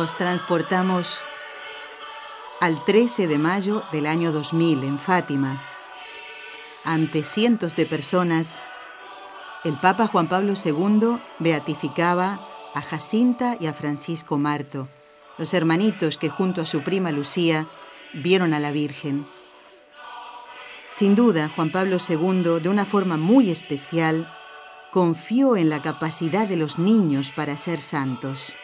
Nos transportamos al 13 de mayo del año 2000 en Fátima. Ante cientos de personas, el Papa Juan Pablo II beatificaba a Jacinta y a Francisco Marto, los hermanitos que junto a su prima Lucía vieron a la Virgen. Sin duda, Juan Pablo II, de una forma muy especial, confió en la capacidad de los niños para ser santos.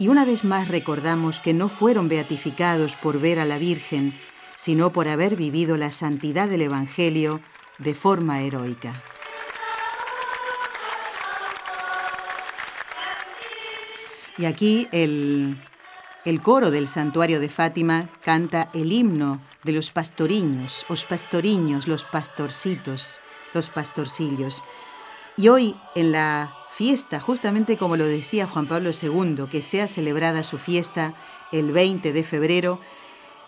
Y una vez más recordamos que no fueron beatificados por ver a la Virgen, sino por haber vivido la santidad del Evangelio de forma heroica. Y aquí el, el coro del santuario de Fátima canta el himno de los pastoriños, los pastoriños, los pastorcitos, los pastorcillos. Y hoy en la fiesta, justamente como lo decía Juan Pablo II, que sea celebrada su fiesta el 20 de febrero,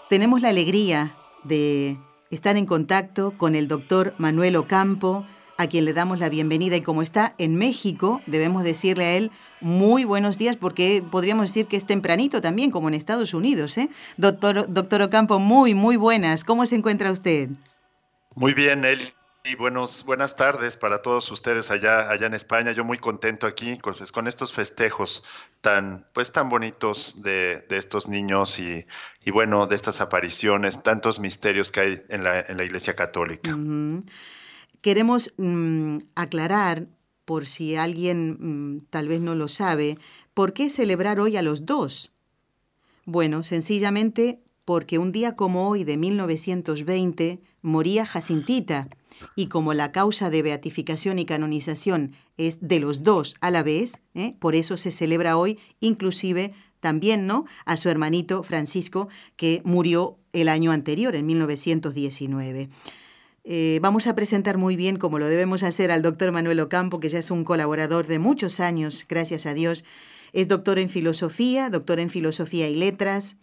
tenemos la alegría de estar en contacto con el doctor Manuel Ocampo, a quien le damos la bienvenida y como está en México, debemos decirle a él muy buenos días porque podríamos decir que es tempranito también, como en Estados Unidos. ¿eh? Doctor, doctor Ocampo, muy, muy buenas. ¿Cómo se encuentra usted? Muy bien, Eli. Y buenos, buenas tardes para todos ustedes allá, allá en España. Yo muy contento aquí con, pues, con estos festejos tan, pues, tan bonitos de, de estos niños y, y, bueno, de estas apariciones, tantos misterios que hay en la, en la Iglesia Católica. Queremos mm, aclarar, por si alguien mm, tal vez no lo sabe, ¿por qué celebrar hoy a los dos? Bueno, sencillamente porque un día como hoy de 1920 moría Jacintita y como la causa de beatificación y canonización es de los dos a la vez, ¿eh? por eso se celebra hoy inclusive también ¿no? a su hermanito Francisco que murió el año anterior, en 1919. Eh, vamos a presentar muy bien, como lo debemos hacer, al doctor Manuel Ocampo, que ya es un colaborador de muchos años, gracias a Dios. Es doctor en filosofía, doctor en filosofía y letras,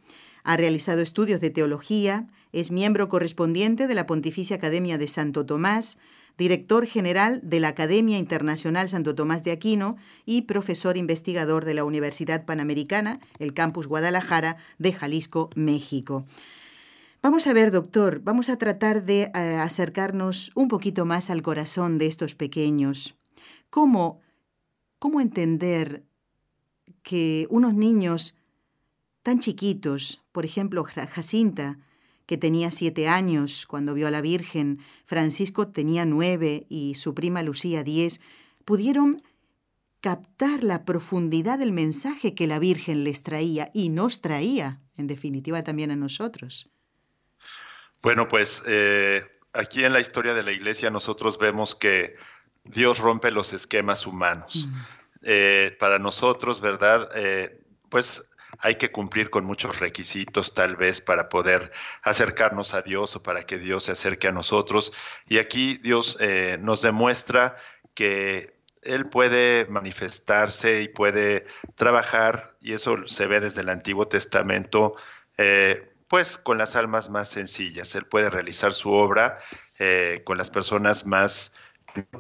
ha realizado estudios de teología, es miembro correspondiente de la Pontificia Academia de Santo Tomás, director general de la Academia Internacional Santo Tomás de Aquino y profesor investigador de la Universidad Panamericana, el campus Guadalajara de Jalisco, México. Vamos a ver, doctor, vamos a tratar de uh, acercarnos un poquito más al corazón de estos pequeños. ¿Cómo, cómo entender que unos niños tan chiquitos, por ejemplo, Jacinta, que tenía siete años cuando vio a la Virgen, Francisco tenía nueve y su prima Lucía diez, pudieron captar la profundidad del mensaje que la Virgen les traía y nos traía, en definitiva también a nosotros. Bueno, pues eh, aquí en la historia de la Iglesia nosotros vemos que Dios rompe los esquemas humanos. Mm. Eh, para nosotros, ¿verdad? Eh, pues hay que cumplir con muchos requisitos tal vez para poder acercarnos a Dios o para que Dios se acerque a nosotros. Y aquí Dios eh, nos demuestra que Él puede manifestarse y puede trabajar, y eso se ve desde el Antiguo Testamento, eh, pues con las almas más sencillas. Él puede realizar su obra eh, con las personas más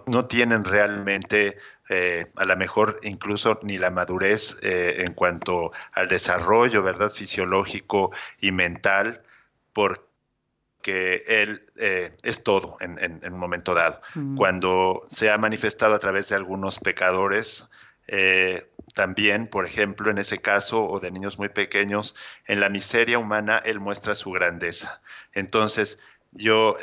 no tienen realmente eh, a lo mejor incluso ni la madurez eh, en cuanto al desarrollo, ¿verdad? Fisiológico y mental, porque él eh, es todo en, un momento dado. Mm. Cuando se ha manifestado a través de algunos pecadores, también, por ejemplo, en ese caso, o de niños muy pequeños, en la miseria humana, él muestra su grandeza. Entonces, yo,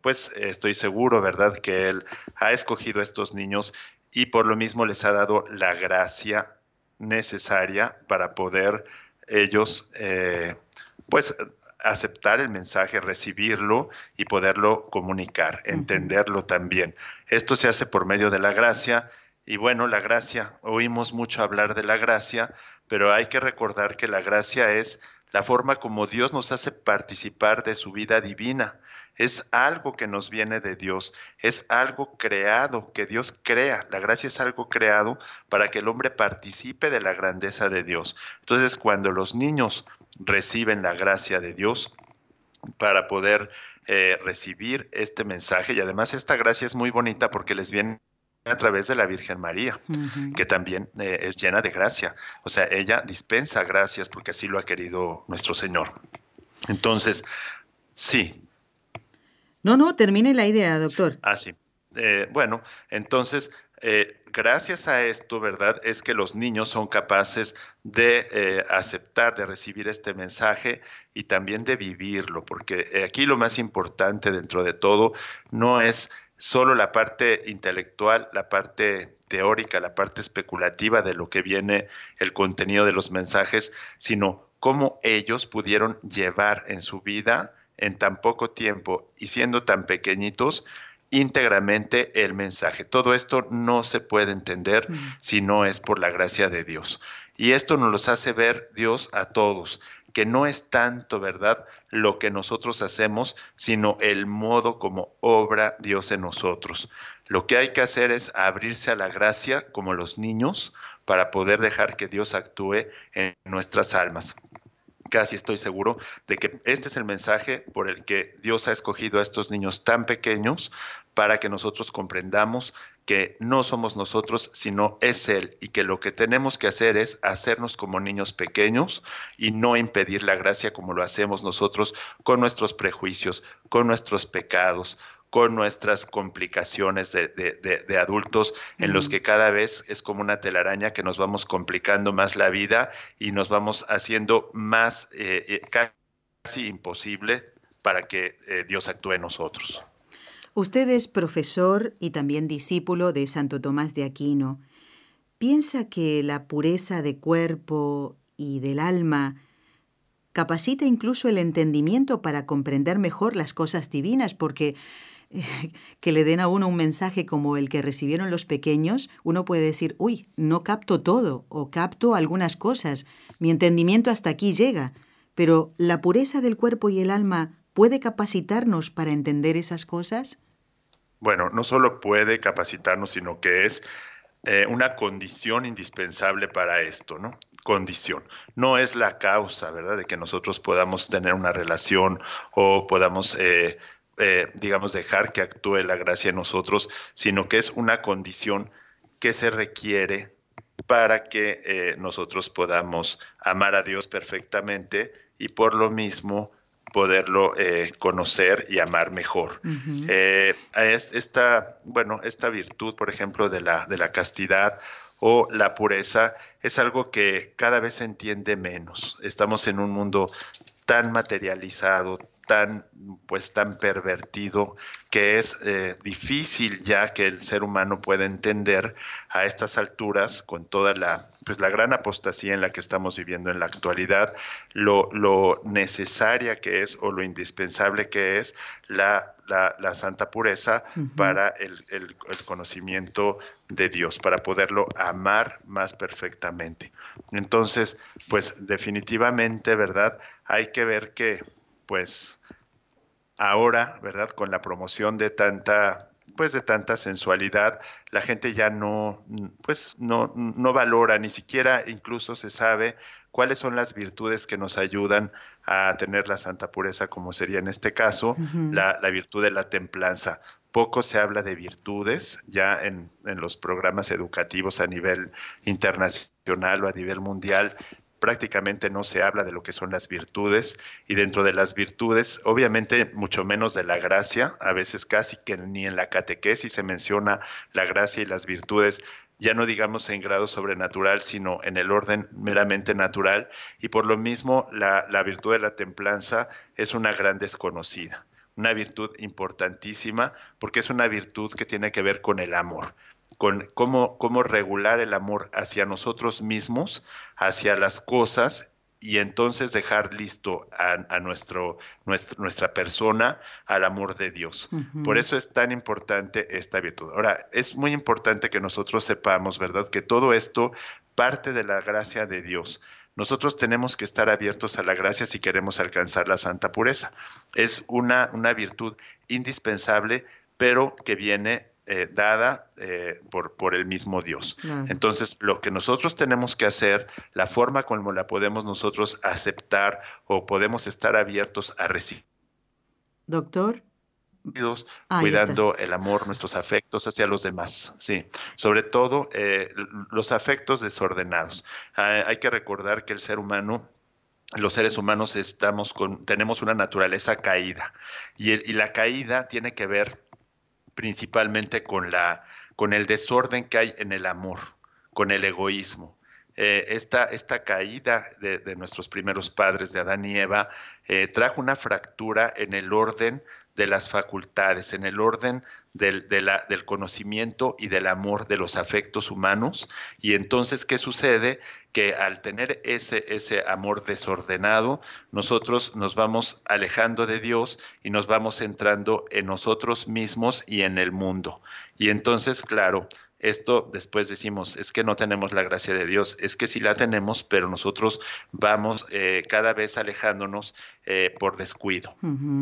pues, estoy seguro, ¿verdad?, que él ha escogido a estos niños y por lo mismo les ha dado la gracia necesaria para poder ellos, eh, pues, aceptar el mensaje, recibirlo y poderlo comunicar, entenderlo también. Esto se hace por medio de la gracia y bueno, la gracia, oímos mucho hablar de la gracia, pero hay que recordar que la gracia es la forma como Dios nos hace participar de su vida divina es algo que nos viene de Dios, es algo creado, que Dios crea. La gracia es algo creado para que el hombre participe de la grandeza de Dios. Entonces, cuando los niños reciben la gracia de Dios para poder eh, recibir este mensaje, y además esta gracia es muy bonita porque les viene a través de la Virgen María, que también eh, es llena de gracia. O sea, ella dispensa gracias porque así lo ha querido nuestro Señor. Entonces, sí, no, no, termine la idea, doctor. Ah, sí. Eh, bueno, entonces, eh, gracias a esto, ¿verdad? Es que los niños son capaces de eh, aceptar, de recibir este mensaje y también de vivirlo, porque aquí lo más importante dentro de todo no es solo la parte intelectual, la parte teórica, la parte especulativa de lo que viene el contenido de los mensajes, sino cómo ellos pudieron llevar en su vida en tan poco tiempo y siendo tan pequeñitos íntegramente el mensaje. Todo esto no se puede entender mm. si no es por la gracia de Dios. Y esto nos los hace ver Dios a todos, que no es tanto, ¿verdad?, lo que nosotros hacemos, sino el modo como obra Dios en nosotros. Lo que hay que hacer es abrirse a la gracia como los niños para poder dejar que Dios actúe en nuestras almas casi estoy seguro de que este es el mensaje por el que Dios ha escogido a estos niños tan pequeños para que nosotros comprendamos que no somos nosotros, sino es Él, y que lo que tenemos que hacer es hacernos como niños pequeños y no impedir la gracia como lo hacemos nosotros con nuestros prejuicios, con nuestros pecados, con nuestras complicaciones de, adultos en los que cada vez es como una telaraña que nos vamos complicando más la vida y nos vamos haciendo más eh, eh, casi imposible para que eh, Dios actúe en nosotros. Usted es profesor y también discípulo de Santo Tomás de Aquino. ¿Piensa que la pureza de cuerpo y del alma capacita incluso el entendimiento para comprender mejor las cosas divinas? Porque que le den a uno un mensaje como el que recibieron los pequeños, uno puede decir, uy, no capto todo o capto algunas cosas, mi entendimiento hasta aquí llega, pero la pureza del cuerpo y el alma puede capacitarnos para entender esas cosas? Bueno, no solo puede capacitarnos, sino que es eh, una condición indispensable para esto, ¿no? Condición. No es la causa, ¿verdad?, de que nosotros podamos tener una relación o podamos eh, eh, digamos, dejar que actúe la gracia en nosotros, sino que es una condición que se requiere para que nosotros podamos amar a Dios perfectamente y por lo mismo poderlo eh, conocer y amar mejor. esta, bueno, esta virtud, por ejemplo, de la, de la castidad o la pureza es algo que cada vez se entiende menos. Estamos en un mundo tan materializado, tan, pues, tan pervertido que es eh, difícil ya que el ser humano pueda entender a estas alturas, con toda la, pues, la gran apostasía en la que estamos viviendo en la actualidad, lo, lo necesaria que es o lo indispensable que es la, la, santa pureza para el, el, el conocimiento de Dios, para poderlo amar más perfectamente. Entonces, pues definitivamente, ¿verdad? Hay que ver que, pues, ahora, ¿verdad? Con la promoción de tanta pues de tanta sensualidad, la gente ya no, pues no, no valora, ni siquiera incluso se sabe cuáles son las virtudes que nos ayudan a tener la santa pureza, como sería en este caso la, la, virtud de la templanza. Poco se habla de virtudes ya en, en los programas educativos a nivel internacional o a nivel mundial prácticamente no se habla de lo que son las virtudes y dentro de las virtudes, obviamente mucho menos de la gracia, a veces casi que ni en la catequesis se menciona la gracia y las virtudes, ya no digamos en grado sobrenatural, sino en el orden meramente natural, y por lo mismo la, la virtud de la templanza es una gran desconocida una virtud importantísima porque es una virtud que tiene que ver con el amor con cómo, cómo regular el amor hacia nosotros mismos, hacia las cosas y entonces dejar listo a, nuestro, nuestra persona al amor de Dios. Por eso es tan importante esta virtud. Ahora, es muy importante que nosotros sepamos, ¿verdad?, que todo esto parte de la gracia de Dios. Nosotros tenemos que estar abiertos a la gracia si queremos alcanzar la santa pureza. Es una, una virtud indispensable, pero que viene eh, dada eh, por, por, el mismo Dios. Entonces, lo que nosotros tenemos que hacer, la forma como la podemos nosotros aceptar o podemos estar abiertos a recibir. Doctor. cuidando el amor, nuestros afectos hacia los demás, sí, sobre todo eh, los afectos desordenados. Ah, hay que recordar que el ser humano los seres humanos estamos con, tenemos una naturaleza caída y, y la caída tiene que ver principalmente con, la, con el desorden que hay en el amor, con el egoísmo. Eh, esta, esta, caída de, de, nuestros primeros padres, de Adán y Eva, eh, trajo una fractura en el orden de las facultades, en el orden del, del, conocimiento y del amor de los afectos humanos. Y entonces, ¿qué sucede? Que al tener ese, ese amor desordenado, nosotros nos vamos alejando de Dios y nos vamos centrando en nosotros mismos y en el mundo. Y entonces, claro, esto después decimos, es que no tenemos la gracia de Dios, es que sí la tenemos, pero nosotros vamos eh, cada vez alejándonos eh, por descuido,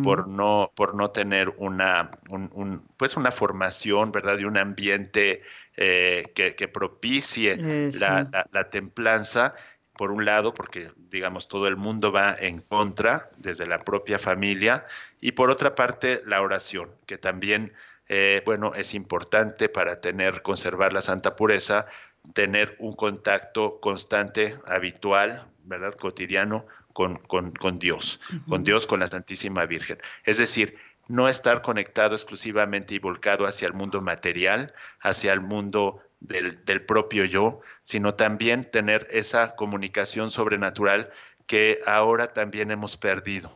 por, no, por no tener una, un, pues una formación, ¿verdad? De un ambiente eh, que, que, propicie la, la templanza por un lado, porque digamos todo el mundo va en contra desde la propia familia, y por otra parte la oración, que también eh, bueno, es importante para tener, conservar la santa pureza, tener un contacto constante, habitual, ¿verdad? Cotidiano con, con, Dios, con Dios, con la Santísima Virgen. Es decir, no estar conectado exclusivamente y volcado hacia el mundo material, hacia el mundo del, del, propio yo, sino también tener esa comunicación sobrenatural que ahora también hemos perdido.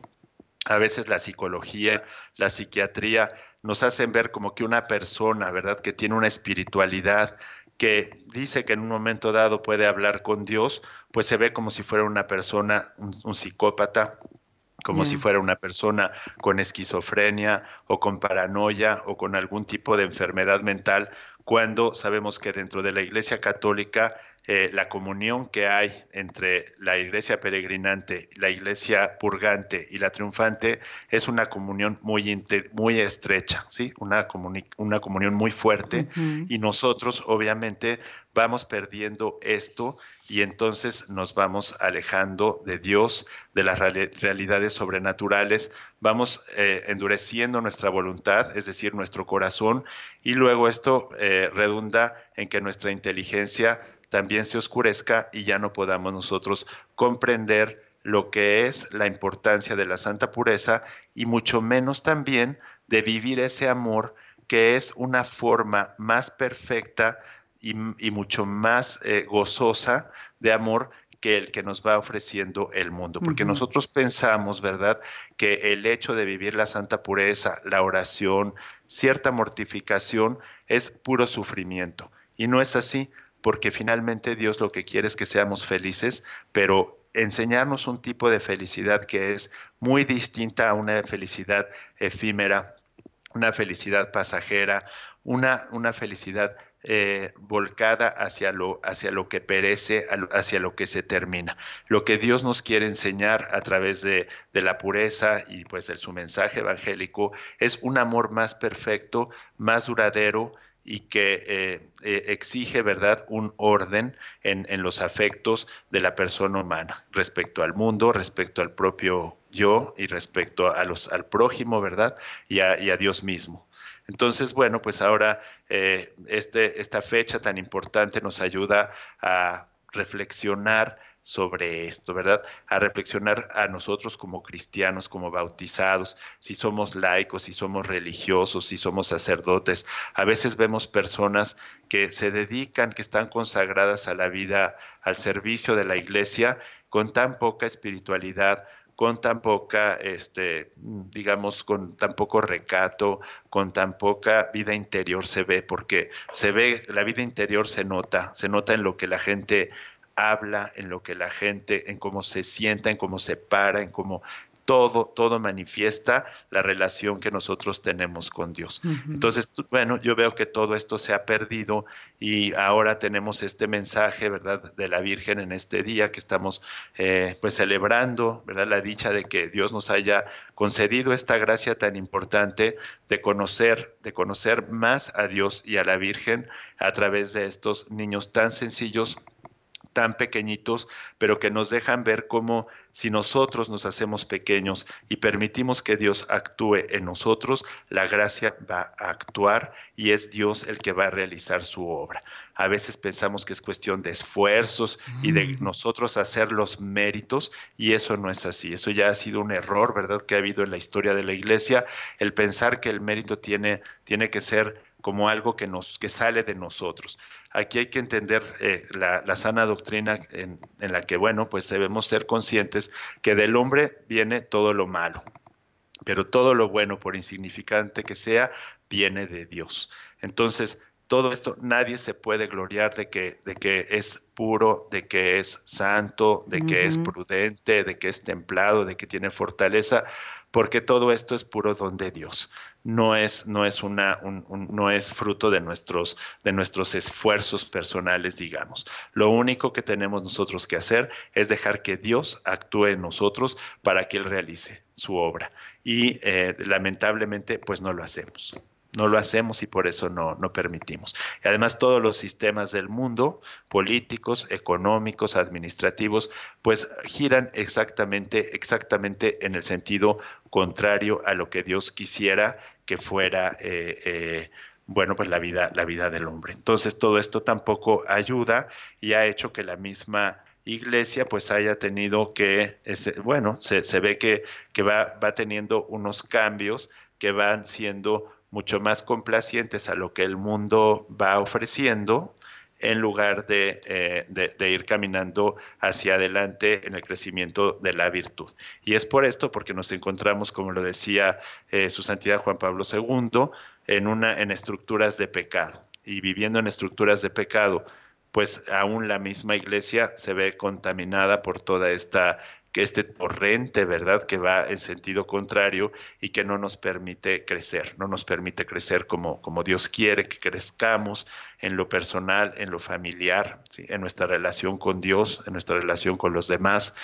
A veces la psicología, la psiquiatría nos hacen ver como que una persona, ¿verdad? Que tiene una espiritualidad, que dice que en un momento dado puede hablar con Dios, pues se ve como si fuera una persona, un, psicópata, como si fuera una persona con esquizofrenia o con paranoia o con algún tipo de enfermedad mental, cuando sabemos que dentro de la Iglesia Católica eh, la comunión que hay entre la iglesia peregrinante, la iglesia purgante y la triunfante es una comunión muy, muy estrecha, ¿sí? una, una comunión muy fuerte. Y nosotros obviamente vamos perdiendo esto y entonces nos vamos alejando de Dios, de las realidades sobrenaturales, vamos eh, endureciendo nuestra voluntad, es decir, nuestro corazón, y luego esto eh, redunda en que nuestra inteligencia también se oscurezca y ya no podamos nosotros comprender lo que es la importancia de la santa pureza y mucho menos también de vivir ese amor que es una forma más perfecta y, mucho más eh, gozosa de amor que el que nos va ofreciendo el mundo, porque nosotros pensamos, ¿verdad?, que el hecho de vivir la santa pureza, la oración, cierta mortificación es puro sufrimiento. Y no es así, porque finalmente Dios lo que quiere es que seamos felices, pero enseñarnos un tipo de felicidad que es muy distinta a una felicidad efímera, una felicidad pasajera, una, una felicidad eh, volcada hacia lo, hacia lo que perece, hacia lo que se termina. Lo que Dios nos quiere enseñar a través de, de la pureza y pues de su mensaje evangélico es un amor más perfecto, más duradero, y que eh, eh, exige, ¿verdad?, un orden en, los afectos de la persona humana respecto al mundo, respecto al propio yo y respecto a los, al prójimo, ¿verdad?, y a, Dios mismo. Entonces, bueno, pues ahora eh, este, esta fecha tan importante nos ayuda a reflexionar sobre esto, ¿verdad? A reflexionar a nosotros como cristianos, como bautizados, si somos laicos, si somos religiosos, si somos sacerdotes. A veces vemos personas que se dedican, que están consagradas a la vida, al servicio de la iglesia, con tan poca espiritualidad, con tan poca, este, digamos, con tan poco recato, con tan poca vida interior se ve, porque se ve, la vida interior se nota, se nota en lo que la gente habla, en lo que la gente, en cómo se sienta, en cómo se para, en cómo todo, todo manifiesta la relación que nosotros tenemos con Dios. Entonces, bueno, yo veo que todo esto se ha perdido y ahora tenemos este mensaje, ¿verdad?, de la Virgen en este día que estamos eh, pues celebrando, ¿verdad?, la dicha de que Dios nos haya concedido esta gracia tan importante de conocer, de conocer más a Dios y a la Virgen a través de estos niños tan sencillos tan pequeñitos, pero que nos dejan ver cómo si nosotros nos hacemos pequeños y permitimos que Dios actúe en nosotros, la gracia va a actuar y es Dios el que va a realizar su obra. A veces pensamos que es cuestión de esfuerzos y de mm. nosotros hacer los méritos y eso no es así. Eso ya ha sido un error, ¿verdad?, que ha habido en la historia de la iglesia, el pensar que el mérito tiene, tiene que ser como algo que, nos, que sale de nosotros. Aquí hay que entender eh, la, sana doctrina en, en, la que, bueno, pues debemos ser conscientes que del hombre viene todo lo malo, pero todo lo bueno, por insignificante que sea, viene de Dios. Entonces, todo esto, nadie se puede gloriar de que, de que es puro, de que es santo, de que es prudente, de que es templado, de que tiene fortaleza, porque todo esto es puro don de Dios. No es, no es, una, no es fruto de nuestros, de nuestros esfuerzos personales, digamos. Lo único que tenemos nosotros que hacer es dejar que Dios actúe en nosotros para que Él realice su obra. Y eh, lamentablemente, pues no lo hacemos no lo hacemos y por eso no, no permitimos. Y además todos los sistemas del mundo, políticos, económicos, administrativos, pues giran exactamente, exactamente en el sentido contrario a lo que Dios quisiera que fuera eh, eh, bueno, pues la vida, la vida del hombre. Entonces todo esto tampoco ayuda y ha hecho que la misma iglesia pues haya tenido que, bueno, se, se ve que, que va, va teniendo unos cambios que van siendo mucho más complacientes a lo que el mundo va ofreciendo en lugar de, eh, ir caminando hacia adelante en el crecimiento de la virtud. Y es por esto, porque nos encontramos, como lo decía eh, su santidad Juan Pablo II, en, una, en estructuras de pecado. Y viviendo en estructuras de pecado, pues aún la misma iglesia se ve contaminada por toda esta que este torrente, ¿verdad?, que va en sentido contrario y que no nos permite crecer, no nos permite crecer como, como Dios quiere que crezcamos en lo personal, en lo familiar, en nuestra relación con Dios, en nuestra relación con los demás.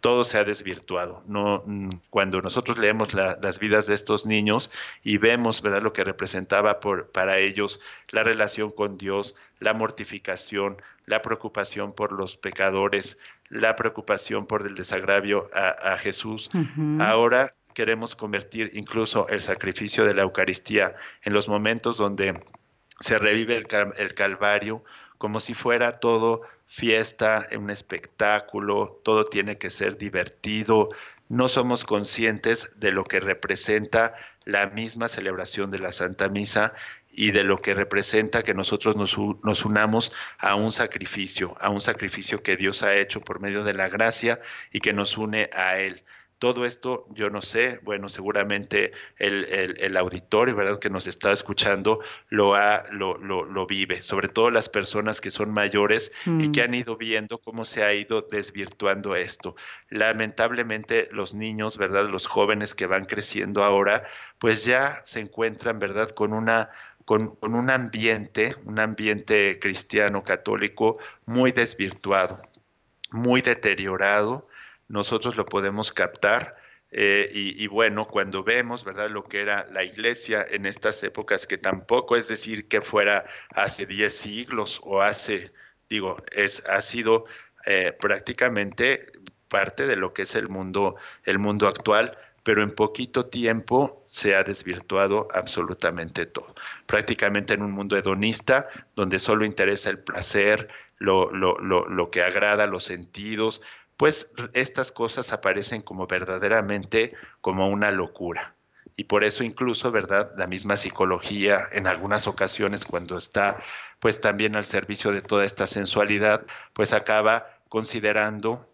Todo se ha desvirtuado. No, cuando nosotros leemos las vidas de estos niños y vemos ¿verdad? lo que representaba para ellos la relación con Dios, la mortificación, la preocupación por los pecadores, la preocupación por el desagravio a, Jesús. Ahora queremos convertir incluso el sacrificio de la Eucaristía en los momentos donde se revive el, Calvario como si fuera todo fiesta, un espectáculo, todo tiene que ser divertido. no somos conscientes de lo que representa la misma celebración de la Santa Misa y de lo que representa que nosotros nos, nos, unamos a un sacrificio, a un sacrificio que Dios ha hecho por medio de la gracia y que nos une a Él. Todo esto, yo no sé, bueno, seguramente el, el, auditorio, ¿verdad?, que nos está escuchando lo, ha, lo, lo, vive, sobre todo las personas que son mayores y que mm. han ido viendo cómo se ha ido desvirtuando esto. Lamentablemente los niños, ¿verdad?, los jóvenes que van creciendo ahora, pues ya se encuentran, ¿verdad?, con una con, con, un ambiente, un ambiente cristiano católico muy desvirtuado, muy deteriorado, nosotros lo podemos captar. Eh, y, bueno, cuando vemos, ¿verdad?, lo que era la iglesia en estas épocas, que tampoco es decir que fuera hace 10 siglos o hace, digo, es, ha sido eh, prácticamente parte de lo que es el mundo, el mundo actual, pero en poquito tiempo se ha desvirtuado absolutamente todo. Prácticamente en un mundo hedonista, donde solo interesa el placer, lo, lo, lo, lo que agrada los sentidos, pues estas cosas aparecen como verdaderamente como una locura. Y por eso incluso, ¿verdad? La misma psicología en algunas ocasiones cuando está pues también al servicio de toda esta sensualidad, pues acaba considerando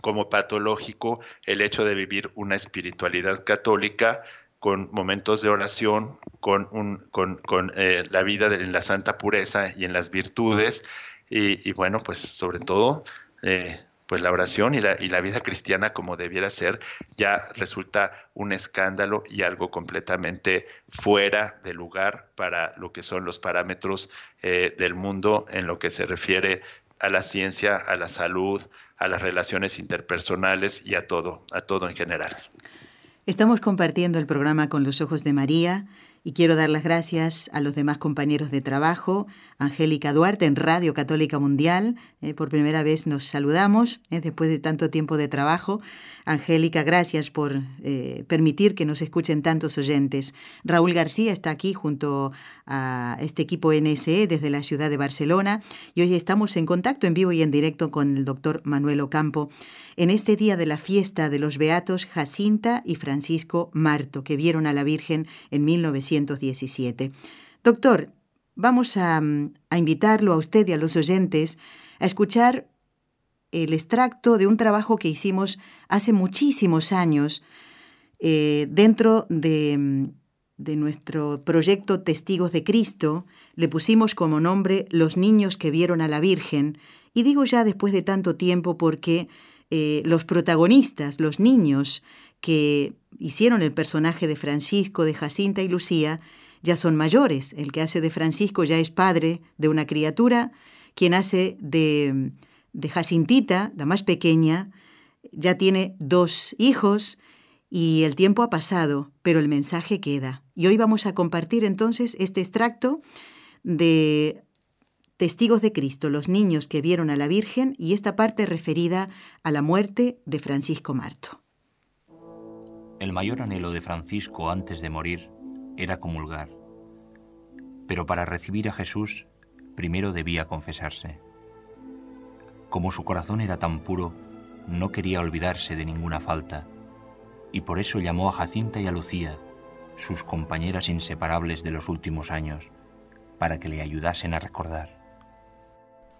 como patológico el hecho de vivir una espiritualidad católica con momentos de oración, con, un, con, con eh, la vida en la santa pureza y en las virtudes, y, bueno, pues sobre todo eh, pues la oración y la, y la vida cristiana como debiera ser ya resulta un escándalo y algo completamente fuera de lugar para lo que son los parámetros eh, del mundo en lo que se refiere a la ciencia, a la salud, a las relaciones interpersonales y a todo, a todo en general. Estamos compartiendo el programa con los ojos de María y quiero dar las gracias a los demás compañeros de trabajo. Angélica Duarte en Radio Católica Mundial. Eh, por primera vez nos saludamos eh, después de tanto tiempo de trabajo. Angélica, gracias por eh, permitir que nos escuchen tantos oyentes. Raúl García está aquí junto a este equipo NSE desde la ciudad de Barcelona y hoy estamos en contacto en vivo y en directo con el doctor Manuel Ocampo en este día de la fiesta de los beatos Jacinta y Francisco Marto, que vieron a la Virgen en 1917. Doctor, vamos a, a invitarlo a usted y a los oyentes a escuchar el extracto de un trabajo que hicimos hace muchísimos años eh, dentro de, de nuestro proyecto Testigos de Cristo. Le pusimos como nombre Los niños que vieron a la Virgen. Y digo ya después de tanto tiempo porque eh, los protagonistas, los niños que hicieron el personaje de Francisco, de Jacinta y Lucía, ya son mayores. El que hace de Francisco ya es padre de una criatura, quien hace de, de Jacintita, la más pequeña, ya tiene dos hijos y el tiempo ha pasado, pero el mensaje queda. Y hoy vamos a compartir entonces este extracto de Testigos de Cristo, los niños que vieron a la Virgen y esta parte referida a la muerte de Francisco Marto. El mayor anhelo de Francisco antes de morir era comulgar, pero para recibir a Jesús primero debía confesarse. Como su corazón era tan puro, no quería olvidarse de ninguna falta, y por eso llamó a Jacinta y a Lucía, sus compañeras inseparables de los últimos años, para que le ayudasen a recordar.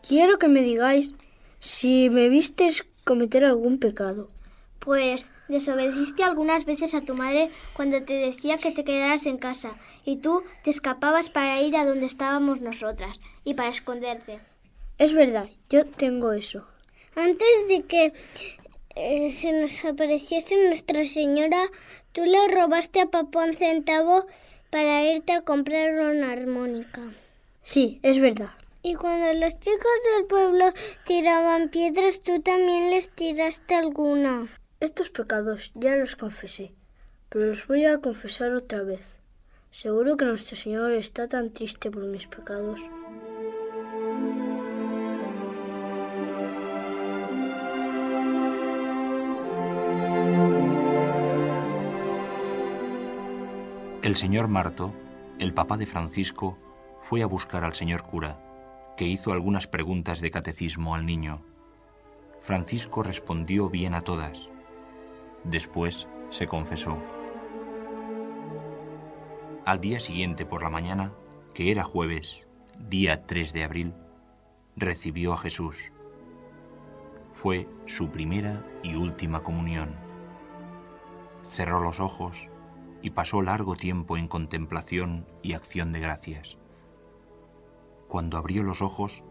Quiero que me digáis si me vistes cometer algún pecado. Pues desobedeciste algunas veces a tu madre cuando te decía que te quedaras en casa y tú te escapabas para ir a donde estábamos nosotras y para esconderte. Es verdad, yo tengo eso. Antes de que eh, se nos apareciese Nuestra Señora, tú le robaste a papá un centavo para irte a comprar una armónica. Sí, es verdad. Y cuando los chicos del pueblo tiraban piedras, tú también les tiraste alguna. Estos pecados ya los confesé, pero los voy a confesar otra vez. Seguro que nuestro Señor está tan triste por mis pecados. El señor Marto, el papá de Francisco, fue a buscar al señor cura que hizo algunas preguntas de catecismo al niño. Francisco respondió bien a todas. Después se confesó. Al día siguiente por la mañana, que era jueves, día 3 de abril, recibió a Jesús. Fue su primera y última comunión. Cerró los ojos y pasó largo tiempo en contemplación y acción de gracias. Cuando abrió los ojos,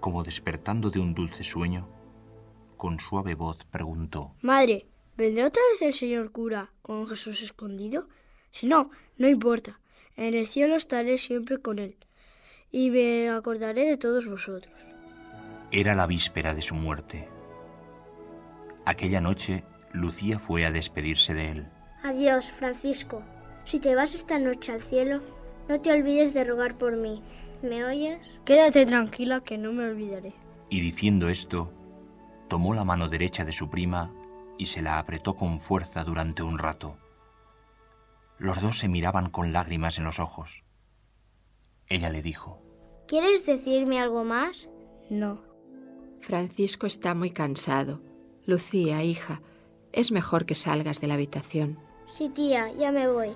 como despertando de un dulce sueño, con suave voz preguntó, Madre, ¿vendrá otra vez el señor cura con Jesús escondido? Si no, no importa. En el cielo estaré siempre con él y me acordaré de todos vosotros. Era la víspera de su muerte. Aquella noche, Lucía fue a despedirse de él. Adiós, Francisco. Si te vas esta noche al cielo, no te olvides de rogar por mí. ¿Me oyes? Quédate tranquila que no me olvidaré. Y diciendo esto, tomó la mano derecha de su prima y se la apretó con fuerza durante un rato. Los dos se miraban con lágrimas en los ojos. Ella le dijo, ¿Quieres decirme algo más? No. Francisco está muy cansado. Lucía, hija, es mejor que salgas de la habitación. Sí, tía, ya me voy.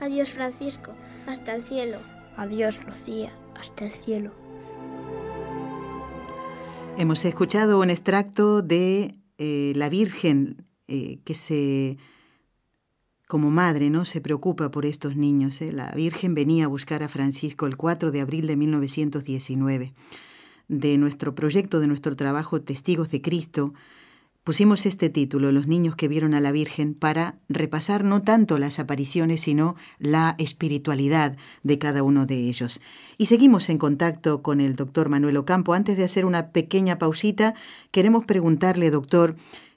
Adiós, Francisco. Hasta el cielo. Adiós, Lucía. Hasta el cielo. Hemos escuchado un extracto de eh, la Virgen eh, que se, como madre, ¿no? se preocupa por estos niños. ¿eh? La Virgen venía a buscar a Francisco el 4 de abril de 1919. De nuestro proyecto, de nuestro trabajo Testigos de Cristo, pusimos este título, Los niños que vieron a la Virgen, para repasar no tanto las apariciones, sino la espiritualidad de cada uno de ellos. Y seguimos en contacto con el doctor Manuel Ocampo. Antes de hacer una pequeña pausita, queremos preguntarle, doctor,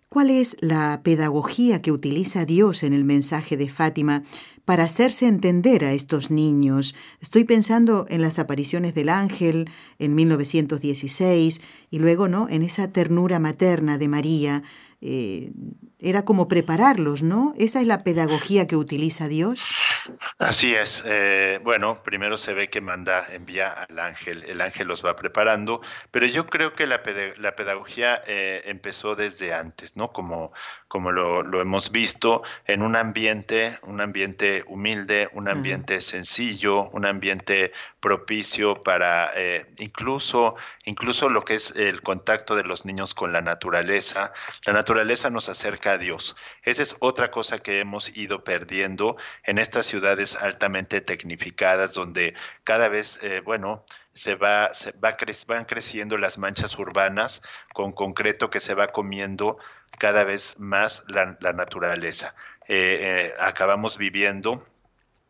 ¿cuál es la pedagogía que utiliza Dios en el mensaje de Fátima para hacerse entender a estos niños? Estoy pensando en las apariciones del ángel en 1916 y luego, ¿no?, en esa ternura materna de María. Eh, era como prepararlos, ¿no? Esa es la pedagogía que utiliza Dios. Así es. Eh, bueno, primero se ve que manda, envía al ángel, el ángel los va preparando, pero yo creo que la, la pedagogía eh, empezó desde antes, ¿no? Como, como lo, lo, hemos visto, en un ambiente, un ambiente humilde, un ambiente sencillo, un ambiente propicio para eh, incluso, incluso lo que es el contacto de los niños con la naturaleza. La naturaleza nos acerca a Dios. Esa es otra cosa que hemos ido perdiendo en estas ciudades altamente tecnificadas, donde cada vez, eh, bueno, se va, se va cre van creciendo las manchas urbanas con concreto que se va comiendo cada vez más la, naturaleza. Eh, eh, acabamos viviendo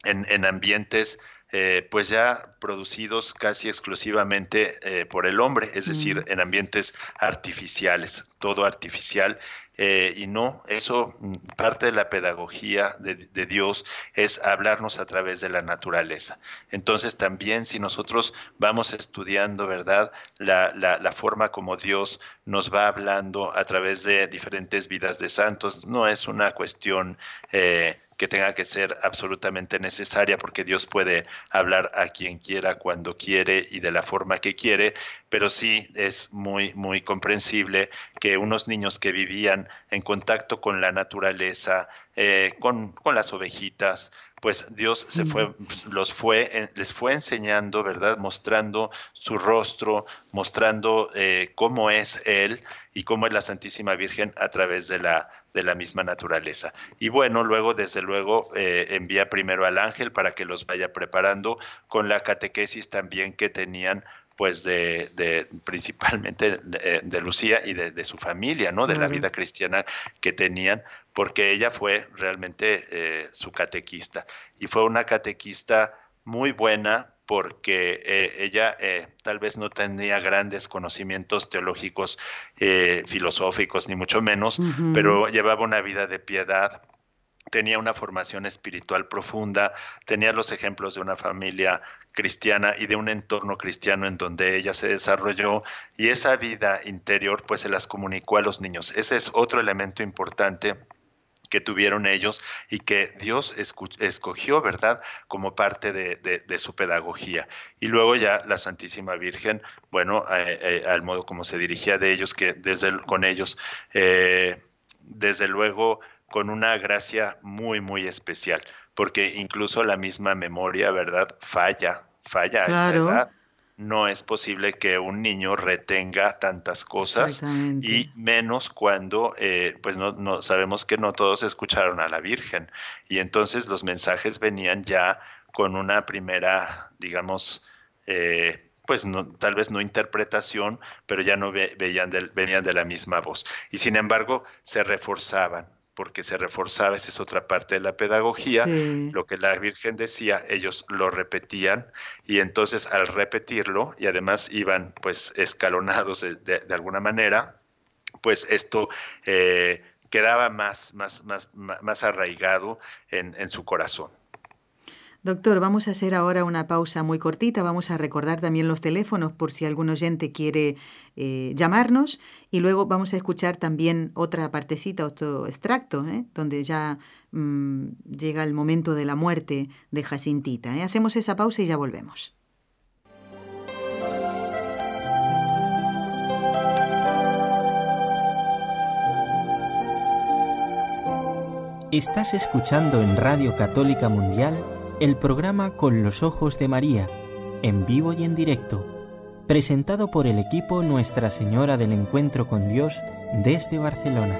en, en ambientes eh, pues ya producidos casi exclusivamente eh, por el hombre, es decir, en ambientes artificiales, todo artificial. Eh, y no, eso mm, parte de la pedagogía de, de, Dios es hablarnos a través de la naturaleza. Entonces también si nosotros vamos estudiando, ¿verdad? La, la, la forma como Dios nos va hablando a través de diferentes vidas de santos, no es una cuestión... Eh, que tenga que ser absolutamente necesaria porque Dios puede hablar a quien quiera, cuando quiere y de la forma que quiere, pero sí es muy, muy comprensible que unos niños que vivían en contacto con la naturaleza, eh, con, con las ovejitas, pues Dios se fue, los fue, les fue enseñando, ¿verdad? Mostrando su rostro, mostrando eh, cómo es Él y cómo es la Santísima Virgen a través de la, de la misma naturaleza. Y bueno, luego, desde luego, eh, envía primero al ángel para que los vaya preparando con la catequesis también que tenían pues de, de principalmente de, de, Lucía y de, de, su familia, ¿no? De la vida cristiana que tenían, porque ella fue realmente eh, su catequista. Y fue una catequista muy buena porque eh, ella eh, tal vez no tenía grandes conocimientos teológicos, eh, filosóficos, ni mucho menos, uh -huh. pero llevaba una vida de piedad, tenía una formación espiritual profunda, tenía los ejemplos de una familia cristiana y de un entorno cristiano en donde ella se desarrolló y esa vida interior pues se las comunicó a los niños. Ese es otro elemento importante que tuvieron ellos y que Dios escogió, ¿verdad?, como parte de, su pedagogía. Y luego ya la Santísima Virgen, bueno, al modo como se dirigía de ellos, que desde con ellos, eh, desde luego, con una gracia muy, muy especial, porque incluso la misma memoria, ¿verdad? Falla, falla a esa edad. No es posible que un niño retenga tantas cosas y menos cuando eh, pues no, no, sabemos que no todos escucharon a la Virgen. Y entonces los mensajes venían ya con una primera digamos eh, pues no, tal vez no interpretación, pero ya no veían venían de la misma voz. Y sin embargo, se reforzaban porque se reforzaba, esa es otra parte de la pedagogía, lo que la Virgen decía, ellos lo repetían y entonces al repetirlo y además iban pues escalonados de, alguna manera, pues esto eh, quedaba más, más, más, más arraigado en, en su corazón. Doctor, vamos a hacer ahora una pausa muy cortita. Vamos a recordar también los teléfonos por si algún oyente quiere eh, llamarnos. Y luego vamos a escuchar también otra partecita, otro extracto, ¿eh? donde ya mm, llega el momento de la muerte de Jacintita. ¿eh? Hacemos esa pausa y ya volvemos. Estás escuchando en Radio Católica Mundial el programa Con los Ojos de María, en vivo y en directo, presentado por el equipo Nuestra Señora del Encuentro con Dios desde Barcelona.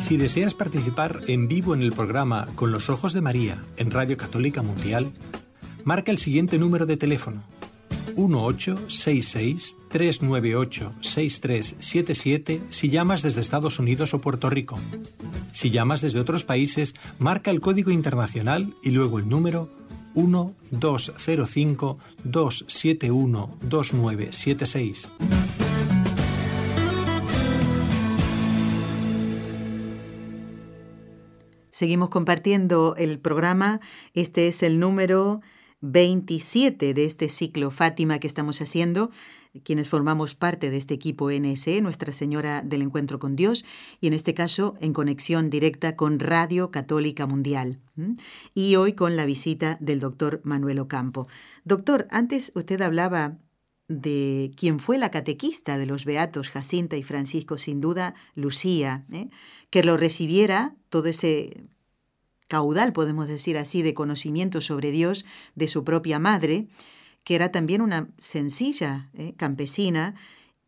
Si deseas participar en vivo en el programa Con los Ojos de María en Radio Católica Mundial, marca el siguiente número de teléfono 1866-398-6377 si llamas desde Estados Unidos o Puerto Rico. Si llamas desde otros países, marca el código internacional y luego el número 1205-271-2976. Seguimos compartiendo el programa. Este es el número 27 de este ciclo Fátima que estamos haciendo, quienes formamos parte de este equipo NSE, Nuestra Señora del Encuentro con Dios, y en este caso en conexión directa con Radio Católica Mundial. Y hoy con la visita del doctor Manuel Ocampo. Doctor, antes usted hablaba de quien fue la catequista de los beatos Jacinta y Francisco, sin duda Lucía, ¿eh? que lo recibiera todo ese caudal, podemos decir así, de conocimiento sobre Dios de su propia madre, que era también una sencilla ¿eh? campesina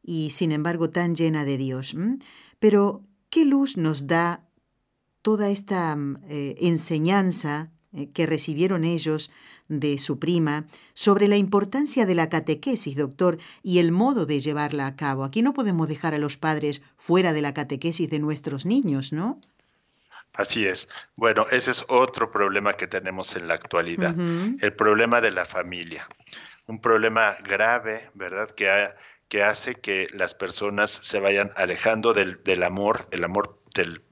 y sin embargo tan llena de Dios. Pero, ¿qué luz nos da toda esta mm, eh, enseñanza eh, que recibieron ellos de su prima sobre la importancia de la catequesis, doctor, y el modo de llevarla a cabo? Aquí no podemos dejar a los padres fuera de la catequesis de nuestros niños, ¿no? Así es. Bueno, ese es otro problema que tenemos en la actualidad, el problema de la familia. Un problema grave, ¿verdad? Que, que hace que las personas se vayan alejando del, del amor, del amor, del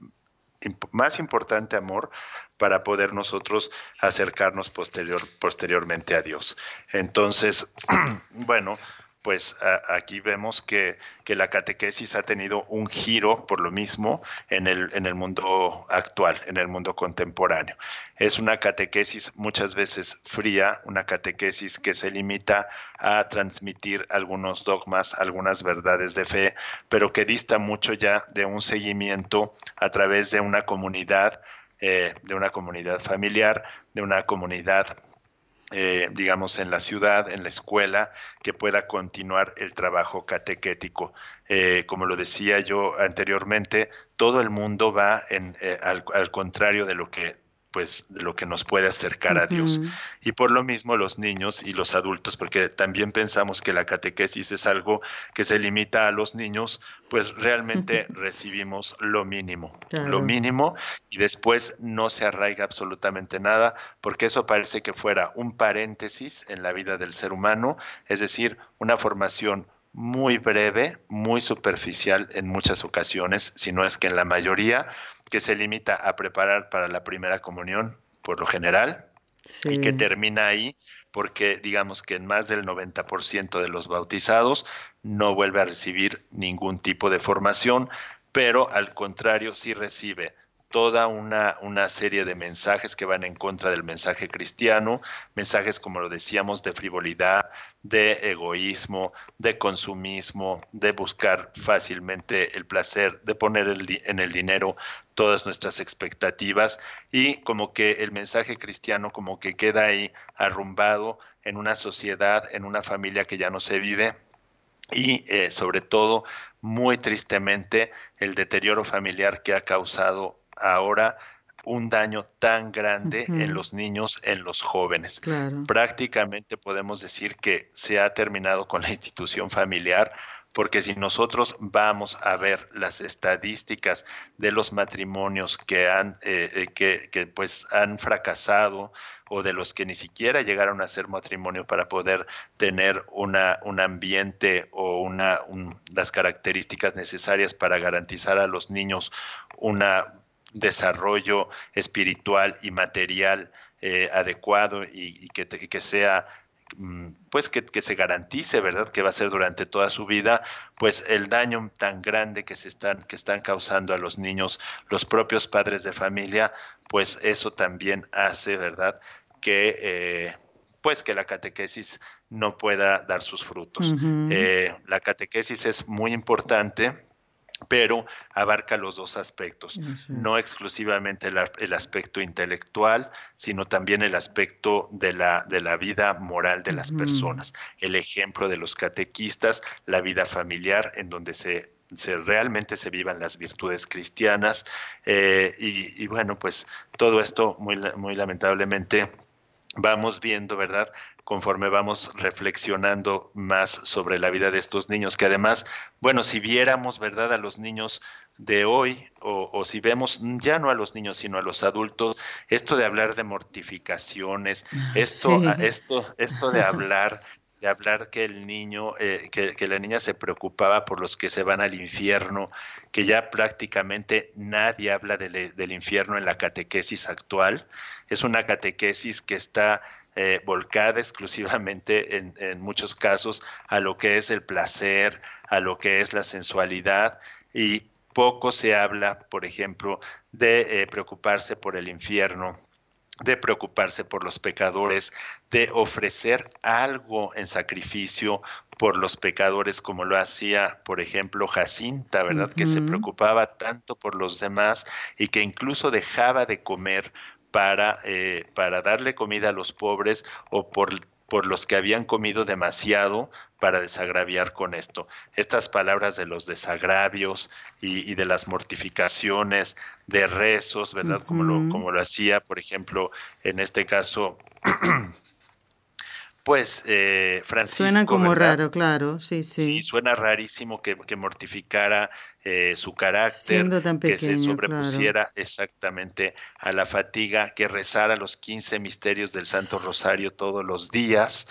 más importante amor para poder nosotros acercarnos posterior, posteriormente a Dios. Entonces, bueno, pues aquí vemos que, la catequesis ha tenido un giro por lo mismo en el, en el mundo actual, en el mundo contemporáneo. Es una catequesis muchas veces fría, una catequesis que se limita a transmitir algunos dogmas, algunas verdades de fe, pero que dista mucho ya de un seguimiento a través de una comunidad, eh, de una comunidad familiar, de una comunidad eh, digamos, en la ciudad, en la escuela, que pueda continuar el trabajo catequético. Eh, como lo decía yo anteriormente, todo el mundo va en, eh, al, contrario de lo que pues lo que nos puede acercar a Dios. Y por lo mismo los niños y los adultos, porque también pensamos que la catequesis es algo que se limita a los niños, pues realmente recibimos lo mínimo, lo mínimo, y después no se arraiga absolutamente nada, porque eso parece que fuera un paréntesis en la vida del ser humano, es decir, una formación muy breve, muy superficial en muchas ocasiones, si no es que en la mayoría, que se limita a preparar para la primera comunión, por lo general, y que termina ahí porque digamos que en más del 90% de los bautizados no vuelve a recibir ningún tipo de formación, pero al contrario sí recibe toda una, una, serie de mensajes que van en contra del mensaje cristiano, mensajes como lo decíamos de frivolidad, de egoísmo, de consumismo, de buscar fácilmente el placer, de poner en el dinero todas nuestras expectativas y como que el mensaje cristiano como que queda ahí arrumbado en una sociedad, en una familia que ya no se vive y eh, sobre todo muy tristemente el deterioro familiar que ha causado ahora un daño tan grande en los niños, en los jóvenes. Prácticamente podemos decir que se ha terminado con la institución familiar, porque si nosotros vamos a ver las estadísticas de los matrimonios que han, eh, eh, que, que, pues han fracasado o de los que ni siquiera llegaron a ser matrimonio para poder tener una, un ambiente o una, las características necesarias para garantizar a los niños una desarrollo espiritual y material eh, adecuado y, que, que, sea mm, pues que, que, se garantice, ¿verdad? Que va a ser durante toda su vida, pues el daño tan grande que se están, que están causando a los niños, los propios padres de familia, pues eso también hace, ¿verdad? Que eh, pues que la catequesis no pueda dar sus frutos. Eh, la catequesis es muy importante pero abarca los dos aspectos, no exclusivamente el, aspecto intelectual, sino también el aspecto de la, de la vida moral de las personas, el ejemplo de los catequistas, la vida familiar en donde se realmente se vivan las virtudes cristianas. Eh, y, y, bueno pues todo esto muy, muy lamentablemente vamos viendo verdad conforme vamos reflexionando más sobre la vida de estos niños, que además, bueno, si viéramos, ¿verdad?, a los niños de hoy, o, si vemos ya no a los niños, sino a los adultos, esto de hablar de mortificaciones, ah, esto, esto, esto de hablar de hablar que el niño, eh, que, la niña se preocupaba por los que se van al infierno, que ya prácticamente nadie habla del infierno en la catequesis actual. Es una catequesis que está eh, volcada exclusivamente en, muchos casos a lo que es el placer, a lo que es la sensualidad y poco se habla, por ejemplo, de eh, preocuparse por el infierno, de preocuparse por los pecadores, de ofrecer algo en sacrificio por los pecadores, como lo hacía, por ejemplo, Jacinta, ¿verdad? Que se preocupaba tanto por los demás y que incluso dejaba de comer para, eh, para darle comida a los pobres o por, por los que habían comido demasiado para desagraviar con esto. Estas palabras de los desagravios y, de las mortificaciones, de rezos, ¿verdad? como, lo, como lo hacía, por ejemplo, en este caso, pues eh, Francisco. Suena como raro, claro, sí, sí. Sí, suena rarísimo que, mortificara eh, su carácter, que se sobrepusiera exactamente a la fatiga, que rezara los 15 misterios del Santo Rosario todos los días,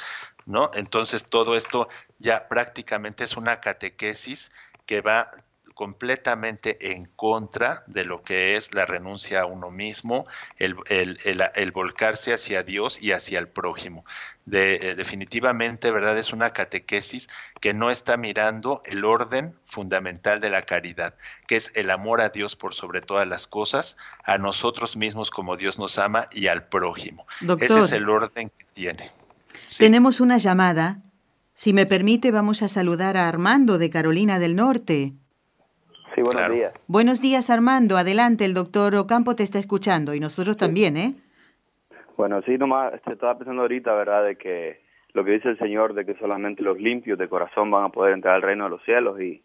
¿no? Entonces todo esto ya prácticamente es una catequesis que va completamente en contra de lo que es la renuncia a uno mismo, el, volcarse hacia Dios y hacia el prójimo. De, eh, definitivamente, ¿verdad? Es una catequesis que no está mirando el orden fundamental de la caridad, que es el amor a Dios por sobre todas las cosas, a nosotros mismos como Dios nos ama y al prójimo. Ese es el orden que tiene. Tenemos una llamada. Si me permite, vamos a saludar a Armando de Carolina del Norte buenos días. Buenos días, Armando. Adelante, el doctor Ocampo te está escuchando y nosotros también, ¿eh? Bueno, sí, nomás este, estaba pensando ahorita, ¿verdad?, de que lo que dice el Señor, de que solamente los limpios de corazón van a poder entrar al reino de los cielos y,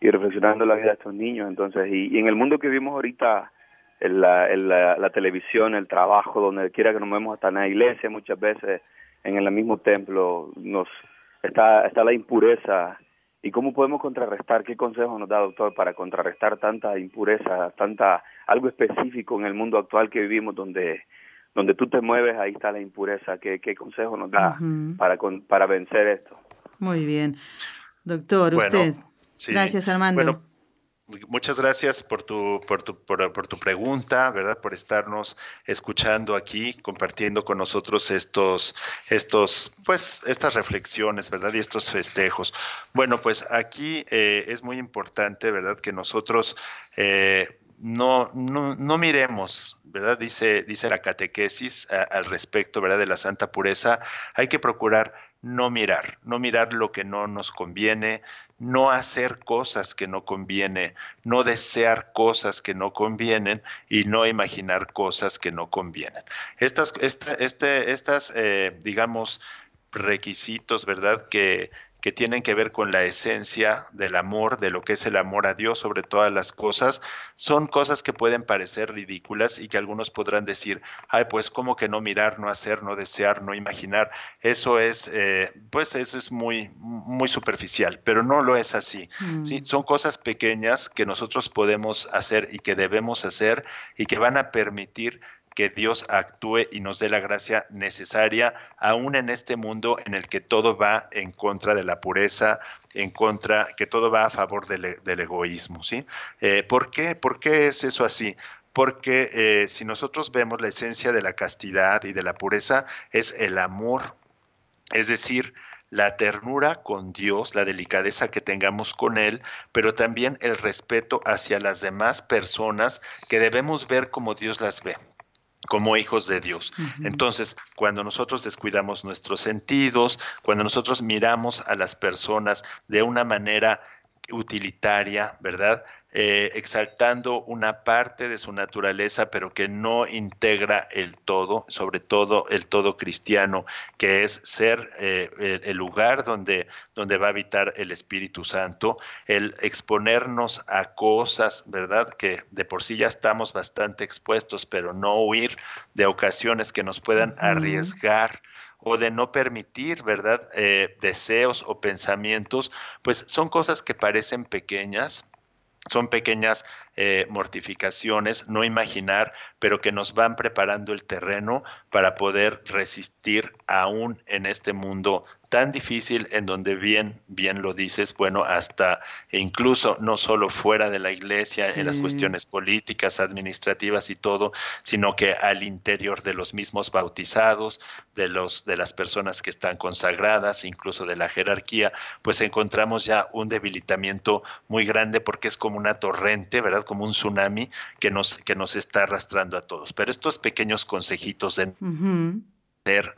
y reflexionando la vida de estos niños. Entonces, y, en el mundo que vivimos ahorita, en la, en la, televisión, el trabajo, donde quiera que nos vemos, hasta en la iglesia, muchas veces, en el mismo templo, nos está, está la impureza ¿Y cómo podemos contrarrestar? ¿Qué consejo nos da, doctor, para contrarrestar tanta impureza, tanta algo específico en el mundo actual que vivimos, donde donde tú te mueves, ahí está la impureza? ¿Qué, qué consejo nos da para, para vencer esto? Muy bien. Doctor, usted. Gracias, Armando. Muchas gracias por tu, por tu, por, tu pregunta, ¿verdad? Por estarnos escuchando aquí, compartiendo con nosotros estos, estos, pues, estas reflexiones, ¿verdad? Y estos festejos. Bueno, pues aquí eh, es muy importante, ¿verdad? Que nosotros eh, no, no, no miremos, ¿verdad? Dice, dice la catequesis al respecto, ¿verdad? De la santa pureza, hay que procurar no mirar, no mirar lo que no nos conviene, no hacer cosas que no conviene, no desear cosas que no convienen y no imaginar cosas que no convienen. Estas, este, estas eh, digamos, requisitos, ¿verdad? Que, que tienen que ver con la esencia del amor, de lo que es el amor a Dios sobre todas las cosas, son cosas que pueden parecer ridículas y que algunos podrán decir, ay, pues como que no mirar, no hacer, no desear, no imaginar, eso es, eh, pues eso es muy, muy superficial, pero no lo es así. ¿sí? Mm. Son cosas pequeñas que nosotros podemos hacer y que debemos hacer y que van a permitir que Dios actúe y nos dé la gracia necesaria, aún en este mundo en el que todo va en contra de la pureza, en contra, que todo va a favor del, egoísmo. ¿sí? Eh, ¿por, qué? ¿Por qué es eso así? Porque eh, si nosotros vemos la esencia de la castidad y de la pureza, es el amor, es decir, la ternura con Dios, la delicadeza que tengamos con Él, pero también el respeto hacia las demás personas que debemos ver como Dios las ve como hijos de Dios. Entonces, cuando nosotros descuidamos nuestros sentidos, cuando nosotros miramos a las personas de una manera utilitaria, ¿verdad? Eh, exaltando una parte de su naturaleza, pero que no integra el todo, sobre todo el todo cristiano, que es ser eh, el lugar donde, donde va a habitar el Espíritu Santo, el exponernos a cosas, ¿verdad? Que de por sí ya estamos bastante expuestos, pero no huir de ocasiones que nos puedan arriesgar o de no permitir, ¿verdad? Eh, deseos o pensamientos, pues son cosas que parecen pequeñas, son pequeñas eh, mortificaciones, no imaginar, pero que nos van preparando el terreno para poder resistir aún en este mundo tan difícil en donde bien, bien lo dices, bueno, hasta e incluso no solo fuera de la iglesia, en las cuestiones políticas, administrativas y todo, sino que al interior de los mismos bautizados, de los, de las personas que están consagradas, incluso de la jerarquía, pues encontramos ya un debilitamiento muy grande porque es como una torrente, ¿verdad? Como un tsunami que nos, que nos está arrastrando a todos. Pero estos pequeños consejitos de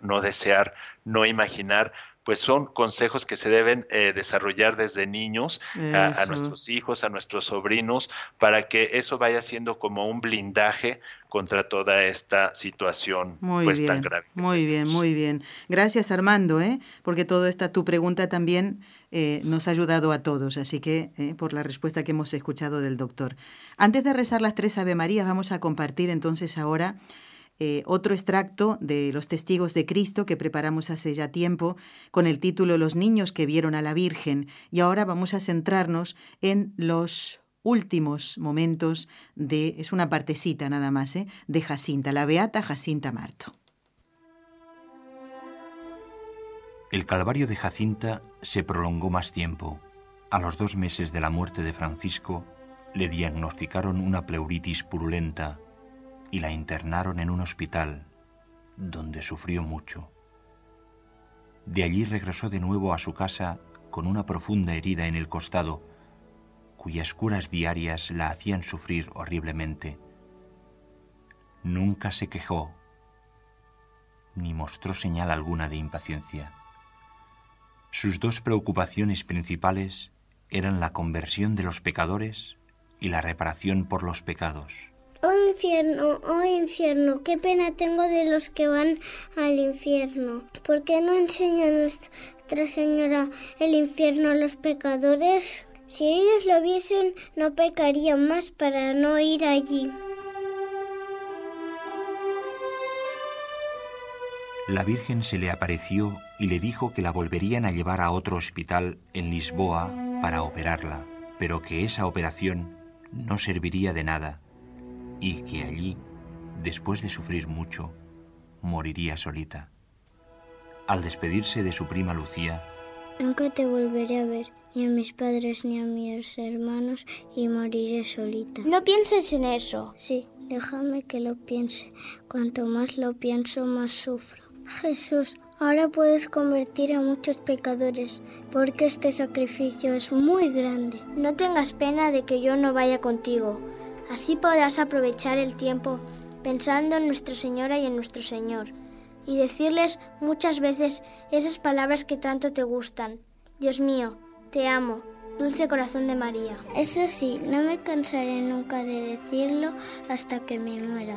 no desear, no imaginar, pues son consejos que se deben eh, desarrollar desde niños a, nuestros hijos, a nuestros sobrinos, para que eso vaya siendo como un blindaje contra toda esta situación pues, tan grave. Muy bien, muy bien. Gracias Armando, ¿eh? porque toda esta tu pregunta también eh, nos ha ayudado a todos, así que eh, por la respuesta que hemos escuchado del doctor. Antes de rezar las tres Ave Marías, vamos a compartir entonces ahora eh, otro extracto de Los Testigos de Cristo que preparamos hace ya tiempo con el título Los niños que vieron a la Virgen. Y ahora vamos a centrarnos en los últimos momentos de, es una partecita nada más, ¿eh? de Jacinta, la beata Jacinta Marto. El calvario de Jacinta se prolongó más tiempo. A los dos meses de la muerte de Francisco, le diagnosticaron una pleuritis purulenta y la internaron en un hospital donde sufrió mucho. De allí regresó de nuevo a su casa con una profunda herida en el costado, cuyas curas diarias la hacían sufrir horriblemente. Nunca se quejó, ni mostró señal alguna de impaciencia. Sus dos preocupaciones principales eran la conversión de los pecadores y la reparación por los pecados. Oh infierno, oh infierno, qué pena tengo de los que van al infierno. ¿Por qué no enseña Nuestra Señora el infierno a los pecadores? Si ellos lo viesen, no pecarían más para no ir allí. La Virgen se le apareció y le dijo que la volverían a llevar a otro hospital en Lisboa para operarla, pero que esa operación no serviría de nada y que allí, después de sufrir mucho, moriría solita. Al despedirse de su prima Lucía, Nunca te volveré a ver, ni a mis padres ni a mis hermanos, y moriré solita. No pienses en eso. Sí, déjame que lo piense. Cuanto más lo pienso, más sufro. Jesús, ahora puedes convertir a muchos pecadores, porque este sacrificio es muy grande. No tengas pena de que yo no vaya contigo Así podrás aprovechar el tiempo pensando en Nuestra Señora y en nuestro Señor, y decirles muchas veces esas palabras que tanto te gustan. Dios mío, te amo, dulce corazón de María. Eso sí, no me cansaré nunca de decirlo hasta que me muera.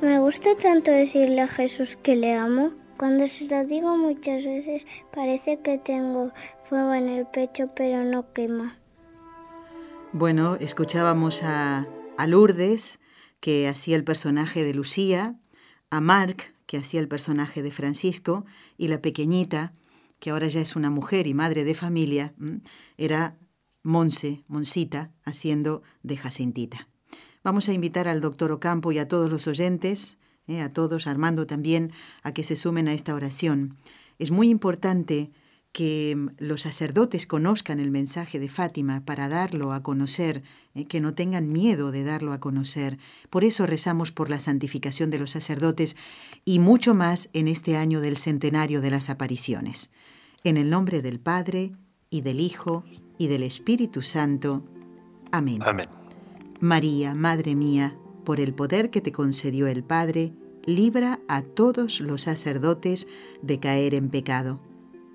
Me gusta tanto decirle a Jesús que le amo. Cuando se lo digo muchas veces parece que tengo fuego en el pecho pero no quema. Bueno, escuchábamos a, Lourdes, que hacía el personaje de Lucía, a Marc, que hacía el personaje de Francisco, y la pequeñita, que ahora ya es una mujer y madre de familia, era Monse, Monsita, haciendo de Jacintita. Vamos a invitar al doctor Ocampo y a todos los oyentes, eh, a todos, Armando también, a que se sumen a esta oración. Es muy importante que mm, los sacerdotes conozcan el mensaje de Fátima para darlo a conocer, eh, que no tengan miedo de darlo a conocer. Por eso rezamos por la santificación de los sacerdotes y mucho más en este año del centenario de las apariciones. En el nombre del Padre, y del Hijo, y del Espíritu Santo. Amén. Amén. María, Madre mía, por el poder que te concedió el Padre, libra a todos los sacerdotes de caer en pecado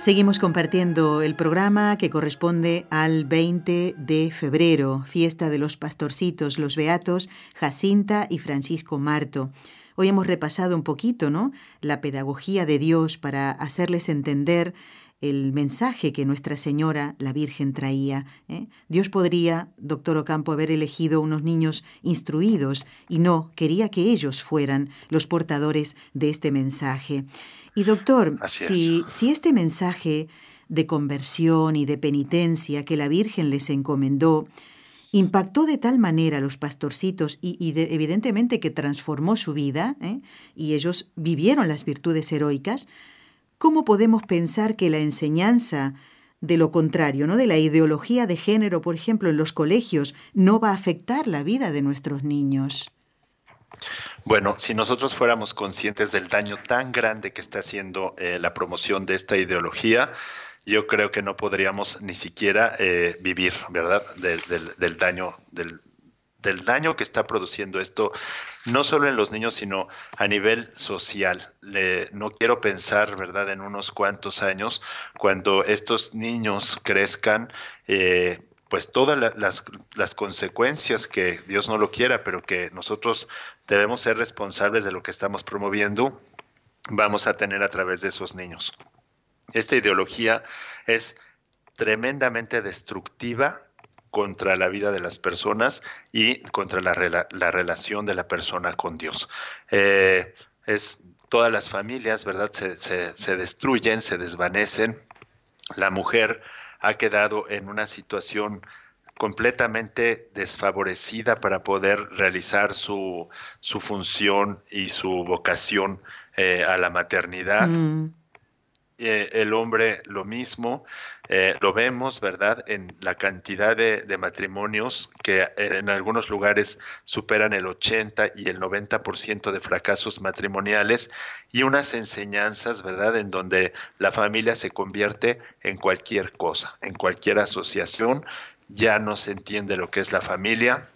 Seguimos compartiendo el programa que corresponde al 20 de febrero, fiesta de los pastorcitos, los beatos Jacinta y Francisco Marto. Hoy hemos repasado un poquito, ¿no? La pedagogía de Dios para hacerles entender el mensaje que Nuestra Señora, la Virgen, traía. ¿eh? Dios podría, doctor Ocampo, haber elegido unos niños instruidos y no, quería que ellos fueran los portadores de este mensaje. Y doctor, si, si este mensaje de conversión y de penitencia que la Virgen les encomendó impactó de tal manera a los pastorcitos y, evidentemente que transformó su vida, ¿eh? y ellos vivieron las virtudes heroicas, ¿cómo podemos pensar que la enseñanza de lo contrario, ¿no? de la ideología de género, por ejemplo, en los colegios, no va a afectar la vida de nuestros niños? Bueno, si nosotros fuéramos conscientes del daño tan grande que está haciendo eh, la promoción de esta ideología, yo creo que no podríamos ni siquiera eh, vivir, ¿verdad? Del, daño, del, daño que está produciendo esto, no solo en los niños, sino a nivel social. no quiero pensar, ¿verdad?, en unos cuantos años, cuando estos niños crezcan, eh, pues todas las, las, consecuencias que Dios no lo quiera, pero que nosotros debemos ser responsables de lo que estamos promoviendo, vamos a tener a través de esos niños. Esta ideología es tremendamente destructiva contra la vida de las personas y contra la, la relación de la persona con Dios. Eh, es todas las familias, ¿verdad? Se, se, se destruyen, se desvanecen. La mujer ha quedado en una situación completamente desfavorecida para poder realizar su, su función y su vocación eh, a la maternidad. Mm. eh, el hombre lo mismo. Eh, lo vemos, ¿verdad?, en la cantidad de, matrimonios que en algunos lugares superan el 80 y el 90% de fracasos matrimoniales y unas enseñanzas, ¿verdad?, en donde la familia se convierte en cualquier cosa, en cualquier asociación, ya no se entiende lo que es la familia,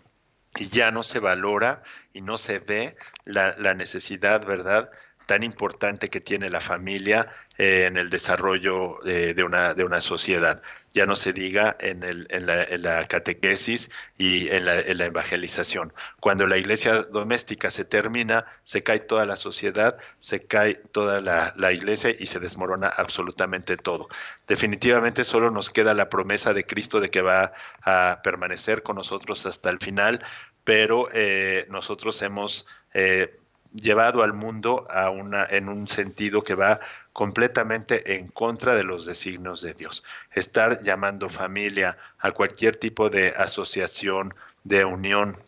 y ya no se valora y no se ve la, necesidad, ¿verdad?, tan importante que tiene la familia eh, en el desarrollo de, una, de una sociedad. Ya no se diga en, el, en la, catequesis y en la, en la, evangelización. Cuando la iglesia doméstica se termina, se cae toda la sociedad, se cae toda la, la iglesia y se desmorona absolutamente todo. Definitivamente solo nos queda la promesa de Cristo de que va a permanecer con nosotros hasta el final, pero eh, nosotros hemos... Eh, llevado al mundo a una, en un sentido que va completamente en contra de los designios de Dios. Estar llamando familia a cualquier tipo de asociación, de unión,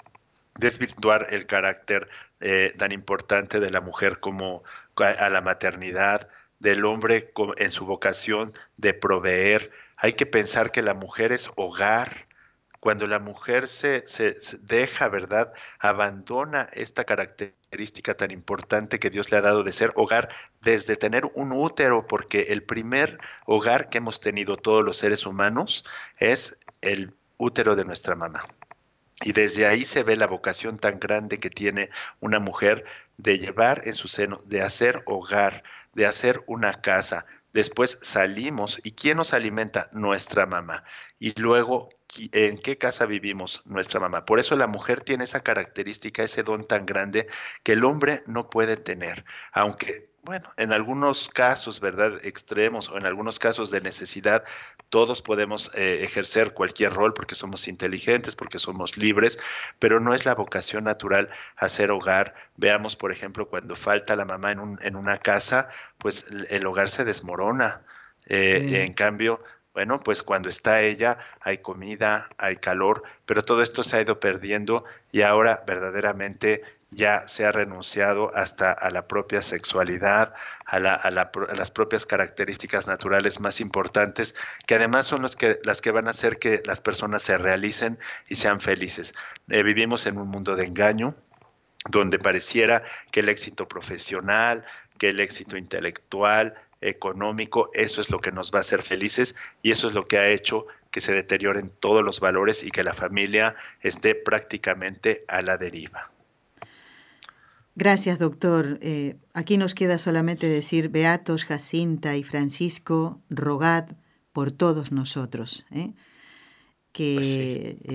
desvirtuar el carácter eh, tan importante de la mujer como a la maternidad, del hombre en su vocación de proveer. Hay que pensar que la mujer es hogar, cuando la mujer se, se, deja, ¿verdad? Abandona esta característica tan importante que Dios le ha dado de ser hogar, desde tener un útero, porque el primer hogar que hemos tenido todos los seres humanos es el útero de nuestra mamá. Y desde ahí se ve la vocación tan grande que tiene una mujer de llevar en su seno, de hacer hogar, de hacer una casa, Después salimos y ¿quién nos alimenta? Nuestra mamá. Y luego, ¿en qué casa vivimos? Nuestra mamá. Por eso la mujer tiene esa característica, ese don tan grande que el hombre no puede tener. Aunque bueno, en algunos casos, ¿verdad? Extremos o en algunos casos de necesidad, todos podemos eh, ejercer cualquier rol porque somos inteligentes, porque somos libres, pero no es la vocación natural hacer hogar. Veamos, por ejemplo, cuando falta la mamá en, un, en una casa, pues el hogar se desmorona. Eh, en cambio, bueno, pues cuando está ella hay comida, hay calor, pero todo esto se ha ido perdiendo y ahora verdaderamente ya se ha renunciado hasta a la propia sexualidad, a, las propias características naturales más importantes, que además son que, las que van a hacer que las personas se realicen y sean felices. Eh, vivimos en un mundo de engaño, donde pareciera que el éxito profesional, que el éxito intelectual, económico, eso es lo que nos va a hacer felices y eso es lo que ha hecho que se deterioren todos los valores y que la familia esté prácticamente a la deriva. Gracias, doctor. Eh, aquí nos queda solamente decir, Beatos, Jacinta y Francisco, rogad por todos nosotros. ¿eh? Que, pues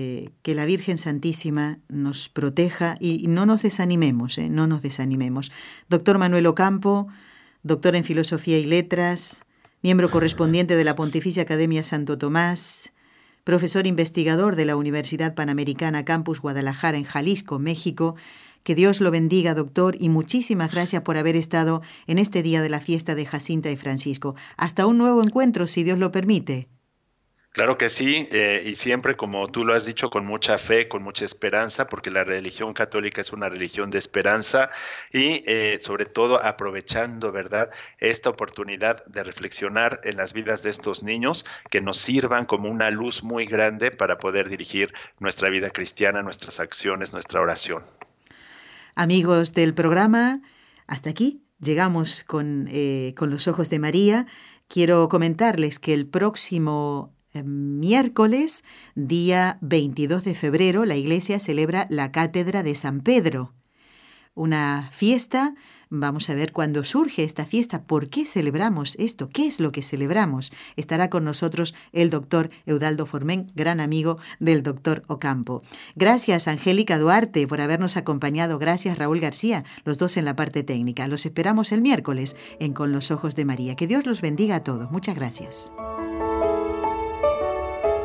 eh, que, la Virgen Santísima nos proteja y, no nos desanimemos, no nos desanimemos. Doctor Manuel Ocampo, doctor en Filosofía y Letras, miembro correspondiente de la Pontificia Academia Santo Tomás, profesor investigador de la Universidad Panamericana Campus Guadalajara en Jalisco, México, que Dios lo bendiga, doctor, y muchísimas gracias por haber estado en este día de la fiesta de Jacinta y Francisco. Hasta un nuevo encuentro, si Dios lo permite. Claro que sí, eh, y siempre, como tú lo has dicho, con mucha fe, con mucha esperanza, porque la religión católica es una religión de esperanza y eh, sobre todo aprovechando, ¿verdad?, esta oportunidad de reflexionar en las vidas de estos niños que nos sirvan como una luz muy grande para poder dirigir nuestra vida cristiana, nuestras acciones, nuestra oración. Amigos del programa, hasta aquí llegamos con, eh, con los ojos de María. Quiero comentarles que el próximo miércoles, día 22 de febrero, la iglesia celebra la Cátedra de San Pedro, una fiesta Vamos a ver cuándo surge esta fiesta, por qué celebramos esto, qué es lo que celebramos. Estará con nosotros el doctor Eudaldo Formén, gran amigo del doctor Ocampo. Gracias, Angélica Duarte, por habernos acompañado. Gracias, Raúl García, los dos en la parte técnica. Los esperamos el miércoles en Con los Ojos de María. Que Dios los bendiga a todos. Muchas gracias.